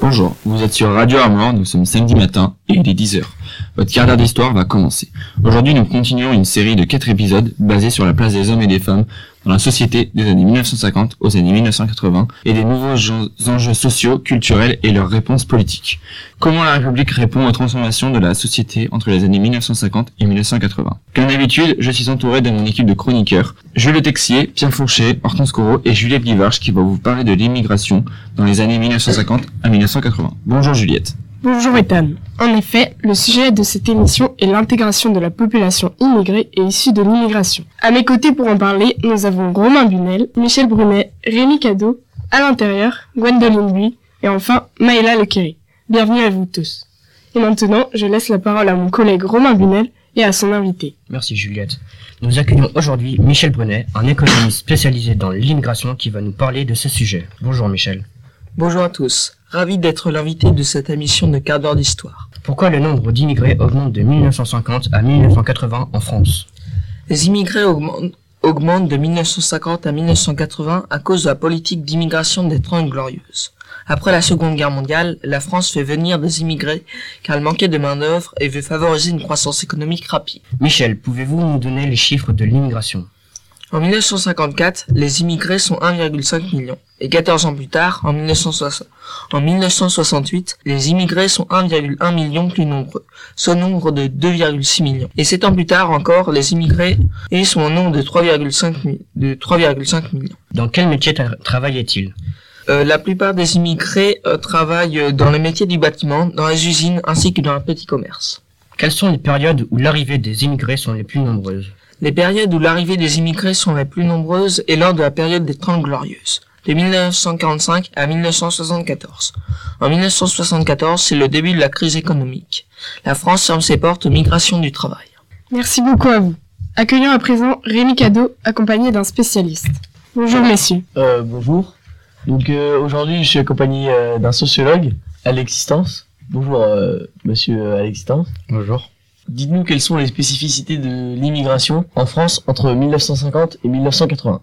Bonjour, vous êtes sur Radio Armor, nous sommes samedi matin et il est 10h. Votre quart d'heure d'histoire va commencer. Aujourd'hui, nous continuons une série de 4 épisodes basés sur la place des hommes et des femmes dans la société des années 1950 aux années 1980 et des nouveaux enjeux sociaux, culturels et leurs réponses politiques. Comment la République répond aux transformations de la société entre les années 1950 et 1980. Comme d'habitude, je suis entouré de mon équipe de chroniqueurs, Jules Texier, Pierre Fourchet, Hortense Corot et Juliette Guivarch qui vont vous parler de l'immigration dans les années 1950 à 1980. Bonjour Juliette. Bonjour Ethan. En effet, le sujet de cette émission est l'intégration de la population immigrée et issue de l'immigration. À mes côtés pour en parler, nous avons Romain Bunel, Michel Brunet, Rémi Cadeau, à l'intérieur, Gwendoline Buy et enfin Maëla Lequerry. Bienvenue à vous tous. Et maintenant, je laisse la parole à mon collègue Romain Bunel et à son invité. Merci Juliette. Nous accueillons aujourd'hui Michel Brunet, un économiste spécialisé dans l'immigration qui va nous parler de ce sujet. Bonjour Michel. Bonjour à tous. Ravi d'être l'invité de cette émission de quart d'heure d'histoire. Pourquoi le nombre d'immigrés augmente de 1950 à 1980 en France? Les immigrés augmentent, de 1950 à 1980 à cause de la politique d'immigration des Trente Glorieuses. Après la Seconde Guerre mondiale, la France fait venir des immigrés car elle manquait de main-d'œuvre et veut favoriser une croissance économique rapide. Michel, pouvez-vous nous donner les chiffres de l'immigration? En 1954, les immigrés sont 1,5 million. Et 14 ans plus tard, en, 1968, les immigrés sont 1,1 million plus nombreux, soit nombre de 2,6 millions. Et 7 ans plus tard encore, les immigrés sont au nombre de 3,5 millions. Dans quel métier travaillait-il euh, la plupart des immigrés euh, travaillent dans les métiers du bâtiment, dans les usines ainsi que dans le petit commerce. Quelles sont les périodes où l'arrivée des immigrés sont les plus nombreuses? Les périodes où l'arrivée des immigrés sont les plus nombreuses est lors de la période des Trente Glorieuses, de 1945 à 1974. En 1974, c'est le début de la crise économique. La France ferme ses portes aux migrations du travail. Merci beaucoup à vous. Accueillons à présent Rémi Cadeau, accompagné d'un spécialiste. Bonjour messieurs. Euh, bonjour. Donc euh, aujourd'hui, je suis accompagné euh, d'un sociologue, Alexistence. Bonjour, euh, monsieur Alexistence. Bonjour. Dites-nous quelles sont les spécificités de l'immigration en France entre 1950 et 1980.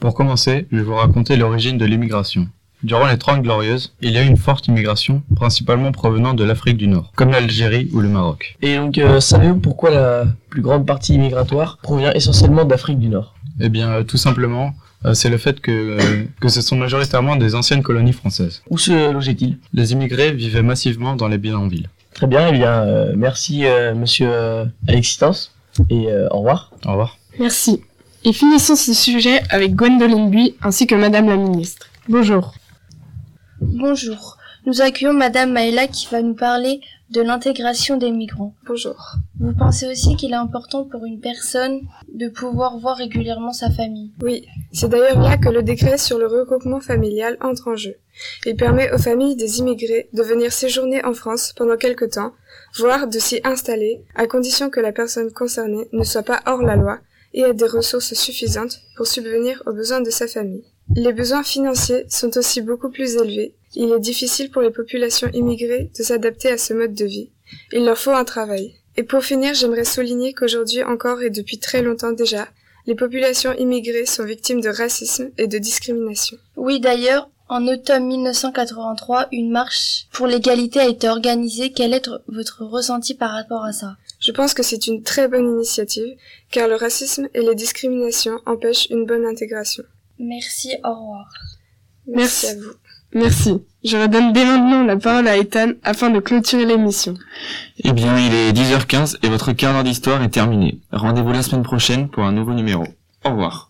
Pour commencer, je vais vous raconter l'origine de l'immigration. Durant les Trente Glorieuses, il y a eu une forte immigration, principalement provenant de l'Afrique du Nord, comme l'Algérie ou le Maroc. Et donc, euh, savez-vous pourquoi la plus grande partie immigratoire provient essentiellement d'Afrique du Nord? Eh bien, euh, tout simplement, euh, c'est le fait que, que ce sont majoritairement des anciennes colonies françaises. Où se logeaient-ils? Les immigrés vivaient massivement dans les bidonvilles. Très bien, eh bien, euh, merci euh, monsieur euh, Alexistence et au revoir. Au revoir. Merci. Et finissons ce sujet avec Gwendoline Buy ainsi que madame la ministre. Bonjour. Bonjour. Nous accueillons madame Maëla qui va nous parler de l'intégration des migrants. Bonjour. Vous pensez aussi qu'il est important pour une personne de pouvoir voir régulièrement sa famille Oui, c'est d'ailleurs là que le décret sur le regroupement familial entre en jeu. Il permet aux familles des immigrés de venir séjourner en France pendant quelque temps, voire de s'y installer, à condition que la personne concernée ne soit pas hors la loi et ait des ressources suffisantes pour subvenir aux besoins de sa famille. Les besoins financiers sont aussi beaucoup plus élevés. Il est difficile pour les populations immigrées de s'adapter à ce mode de vie. Il leur faut un travail. Et pour finir, j'aimerais souligner qu'aujourd'hui encore et depuis très longtemps déjà, les populations immigrées sont victimes de racisme et de discrimination. Oui, d'ailleurs, en automne 1983, une marche pour l'égalité a été organisée. Quel est votre ressenti par rapport à ça? Je pense que c'est une très bonne initiative, car le racisme et les discriminations empêchent une bonne intégration. Merci, au revoir. Merci, à vous. Merci. Je redonne dès maintenant la parole à Ethan afin de clôturer l'émission. Eh bien, il est 10h15 et votre quart d'heure d'histoire est terminé. Rendez-vous la semaine prochaine pour un nouveau numéro. Au revoir.